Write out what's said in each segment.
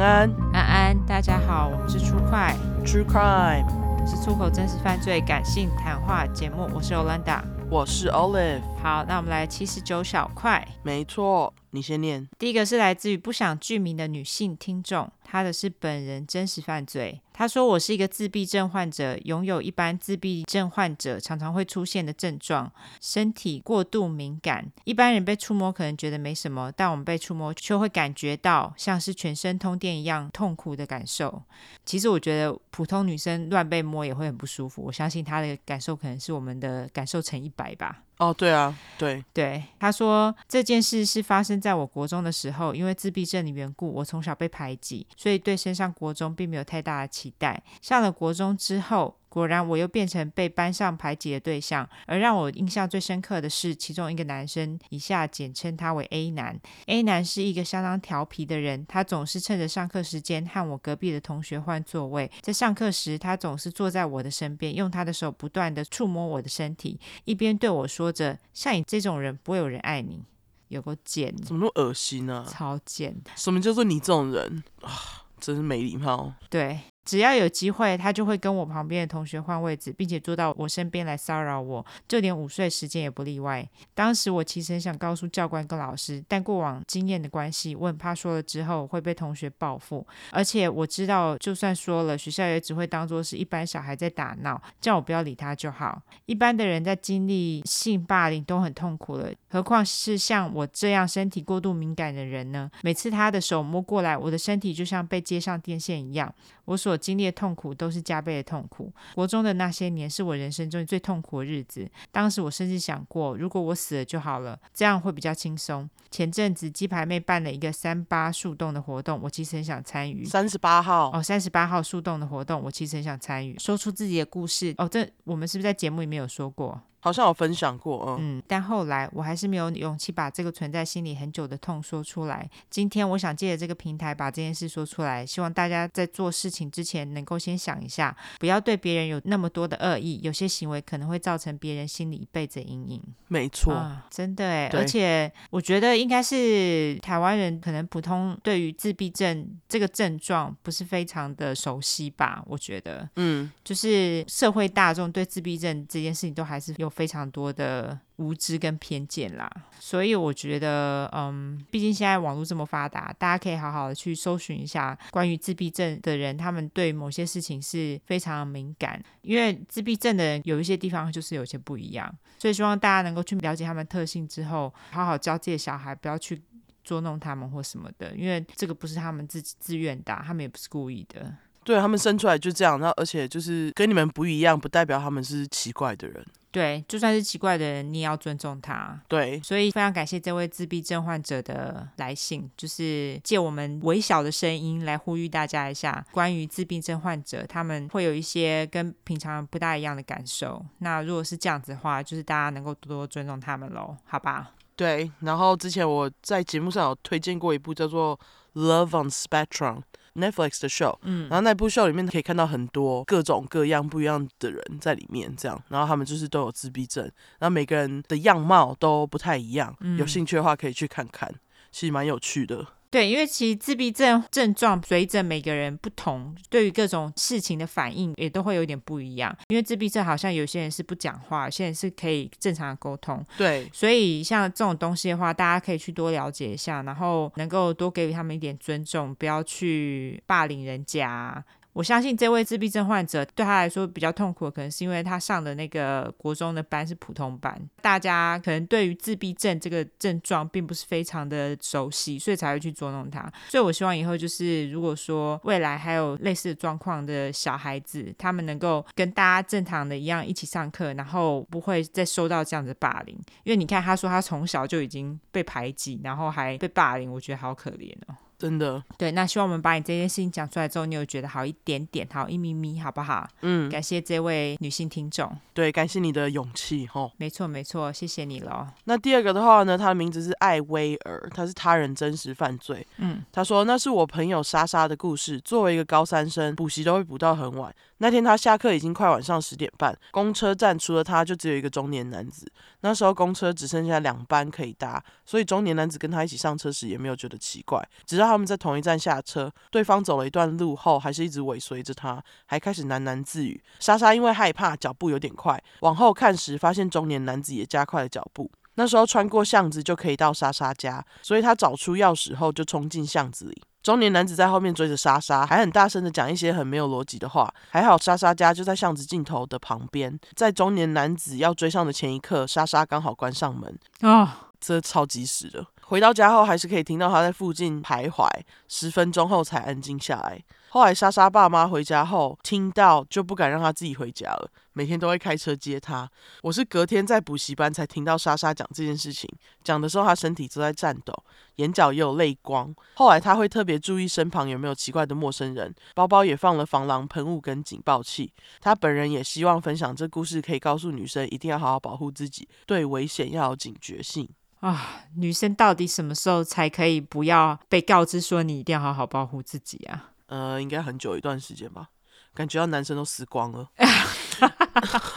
安。安，安安，大家好，我们是出快。True Crime，是出口真实犯罪感性谈话节目，我是 Olanda，我是 Olive。好，那我们来七十九小块，没错，你先念。第一个是来自于不想具名的女性听众，他的是本人真实犯罪。他说：“我是一个自闭症患者，拥有一般自闭症患者常常会出现的症状，身体过度敏感。一般人被触摸可能觉得没什么，但我们被触摸却会感觉到像是全身通电一样痛苦的感受。其实我觉得普通女生乱被摸也会很不舒服，我相信她的感受可能是我们的感受乘一百吧。”哦，对啊，对对，他说这件事是发生在我国中的时候，因为自闭症的缘故，我从小被排挤，所以对升上国中并没有太大的期待。上了国中之后，果然，我又变成被班上排挤的对象。而让我印象最深刻的是，其中一个男生，以下简称他为 A 男。A 男是一个相当调皮的人，他总是趁着上课时间和我隔壁的同学换座位。在上课时，他总是坐在我的身边，用他的手不断的触摸我的身体，一边对我说着：“像你这种人，不会有人爱你。”有够贱，怎么那么恶心呢、啊？超贱！什么叫做你这种人啊？真是没礼貌。对。只要有机会，他就会跟我旁边的同学换位置，并且坐到我身边来骚扰我，就连午睡时间也不例外。当时我其实很想告诉教官跟老师，但过往经验的关系，我很怕说了之后会被同学报复，而且我知道就算说了，学校也只会当作是一般小孩在打闹，叫我不要理他就好。一般的人在经历性霸凌都很痛苦了，何况是像我这样身体过度敏感的人呢？每次他的手摸过来，我的身体就像被接上电线一样，我所经历的痛苦都是加倍的痛苦。国中的那些年是我人生中最痛苦的日子。当时我甚至想过，如果我死了就好了，这样会比较轻松。前阵子鸡排妹办了一个三八树洞的活动，我其实很想参与。三十八号哦，三十八号树洞的活动，我其实很想参与，说出自己的故事。哦，这我们是不是在节目里面有说过？好像有分享过，嗯，嗯，但后来我还是没有勇气把这个存在心里很久的痛说出来。今天我想借着这个平台把这件事说出来，希望大家在做事情之前能够先想一下，不要对别人有那么多的恶意，有些行为可能会造成别人心里一辈子阴影。没错，啊，真的哎，而且我觉得应该是台湾人可能普通对于自闭症这个症状不是非常的熟悉吧？我觉得，嗯，就是社会大众对自闭症这件事情都还是有。非常多的无知跟偏见啦，所以我觉得，嗯，毕竟现在网络这么发达，大家可以好好的去搜寻一下关于自闭症的人，他们对某些事情是非常敏感，因为自闭症的人有一些地方就是有些不一样，所以希望大家能够去了解他们特性之后，好好教自己的小孩，不要去捉弄他们或什么的，因为这个不是他们自己自愿的，他们也不是故意的。对，他们生出来就这样，然后而且就是跟你们不一样，不代表他们是奇怪的人。对，就算是奇怪的人，你也要尊重他。对，所以非常感谢这位自闭症患者的来信，就是借我们微小的声音来呼吁大家一下，关于自闭症患者，他们会有一些跟平常不大一样的感受。那如果是这样子的话，就是大家能够多多尊重他们喽，好吧？对，然后之前我在节目上有推荐过一部叫做《Love on Spectrum》。Netflix 的 show，嗯，然后那部 show 里面可以看到很多各种各样不一样的人在里面，这样，然后他们就是都有自闭症，然后每个人的样貌都不太一样，嗯，有兴趣的话可以去看看，其实蛮有趣的。对，因为其实自闭症症状随着每个人不同，对于各种事情的反应也都会有点不一样。因为自闭症好像有些人是不讲话，有些人是可以正常的沟通。对，所以像这种东西的话，大家可以去多了解一下，然后能够多给予他们一点尊重，不要去霸凌人家。我相信这位自闭症患者对他来说比较痛苦，可能是因为他上的那个国中的班是普通班，大家可能对于自闭症这个症状并不是非常的熟悉，所以才会去捉弄他。所以我希望以后就是，如果说未来还有类似的状况的小孩子，他们能够跟大家正常的一样一起上课，然后不会再受到这样的霸凌。因为你看，他说他从小就已经被排挤，然后还被霸凌，我觉得好可怜哦。真的，对，那希望我们把你这件事情讲出来之后，你有觉得好一点点，好一咪咪，好不好？嗯，感谢这位女性听众，对，感谢你的勇气，吼，没错没错，谢谢你喽。那第二个的话呢，他的名字是艾薇儿，他是他人真实犯罪。嗯，他说那是我朋友莎莎的故事。作为一个高三生，补习都会补到很晚。那天他下课已经快晚上十点半，公车站除了他就只有一个中年男子。那时候公车只剩下两班可以搭，所以中年男子跟他一起上车时也没有觉得奇怪，直到。他们在同一站下车，对方走了一段路后，还是一直尾随着他，还开始喃喃自语。莎莎因为害怕，脚步有点快，往后看时，发现中年男子也加快了脚步。那时候穿过巷子就可以到莎莎家，所以他找出钥匙后就冲进巷子里。中年男子在后面追着莎莎，还很大声的讲一些很没有逻辑的话。还好莎莎家就在巷子尽头的旁边，在中年男子要追上的前一刻，莎莎刚好关上门。啊，这超及时的。回到家后，还是可以听到他在附近徘徊，十分钟后才安静下来。后来莎莎爸妈回家后，听到就不敢让他自己回家了，每天都会开车接他。我是隔天在补习班才听到莎莎讲这件事情，讲的时候他身体都在颤抖，眼角也有泪光。后来他会特别注意身旁有没有奇怪的陌生人，包包也放了防狼喷雾跟警报器。他本人也希望分享这故事，可以告诉女生一定要好好保护自己，对危险要有警觉性。啊，女生到底什么时候才可以不要被告知说你一定要好好保护自己啊？呃，应该很久一段时间吧，感觉到男生都死光了。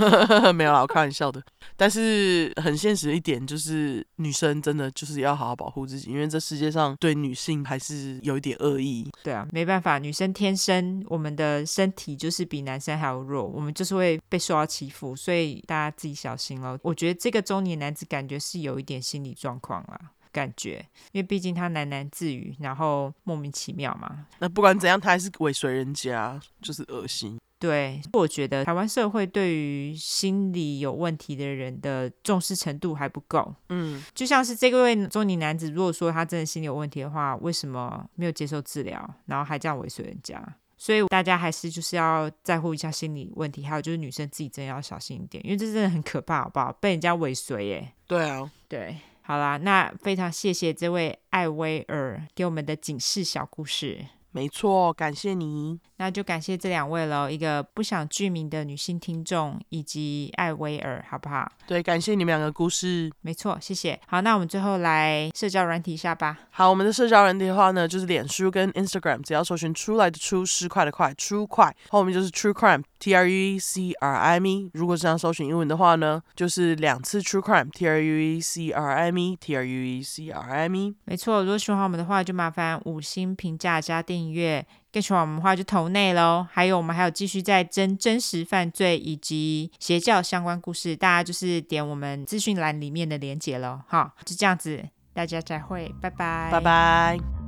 没有啦，我开玩笑的。但是很现实的一点就是，女生真的就是要好好保护自己，因为这世界上对女性还是有一点恶意。对啊，没办法，女生天生我们的身体就是比男生还要弱，我们就是会被受到欺负，所以大家自己小心了。我觉得这个中年男子感觉是有一点心理状况啦。感觉，因为毕竟他喃喃自语，然后莫名其妙嘛。那不管怎样，他还是尾随人家，就是恶心。对，我觉得台湾社会对于心理有问题的人的重视程度还不够。嗯，就像是这位中年男子，如果说他真的心理有问题的话，为什么没有接受治疗，然后还这样尾随人家？所以大家还是就是要在乎一下心理问题，还有就是女生自己真的要小心一点，因为这真的很可怕，好不好？被人家尾随耶。对啊，对。好啦，那非常谢谢这位艾薇儿给我们的警示小故事。没错，感谢你。那就感谢这两位喽，一个不想具名的女性听众，以及艾薇儿，好不好？对，感谢你们两个故事。没错，谢谢。好，那我们最后来社交软体一下吧。好，我们的社交软体的话呢，就是脸书跟 Instagram，只要搜寻出来的出，失快的快，True 快，后面就是 True Crime，T R U E C R I M E。如果是想搜寻英文的话呢，就是两次 True Crime，T R U E C R I M E，T R U E C R I M E。没错，如果喜欢我们的话，就麻烦五星评价加订阅。更喜欢我们的话就投内喽，还有我们还有继续在真真实犯罪以及邪教相关故事，大家就是点我们资讯栏里面的连结喽，好，就这样子，大家再会，拜拜，拜拜。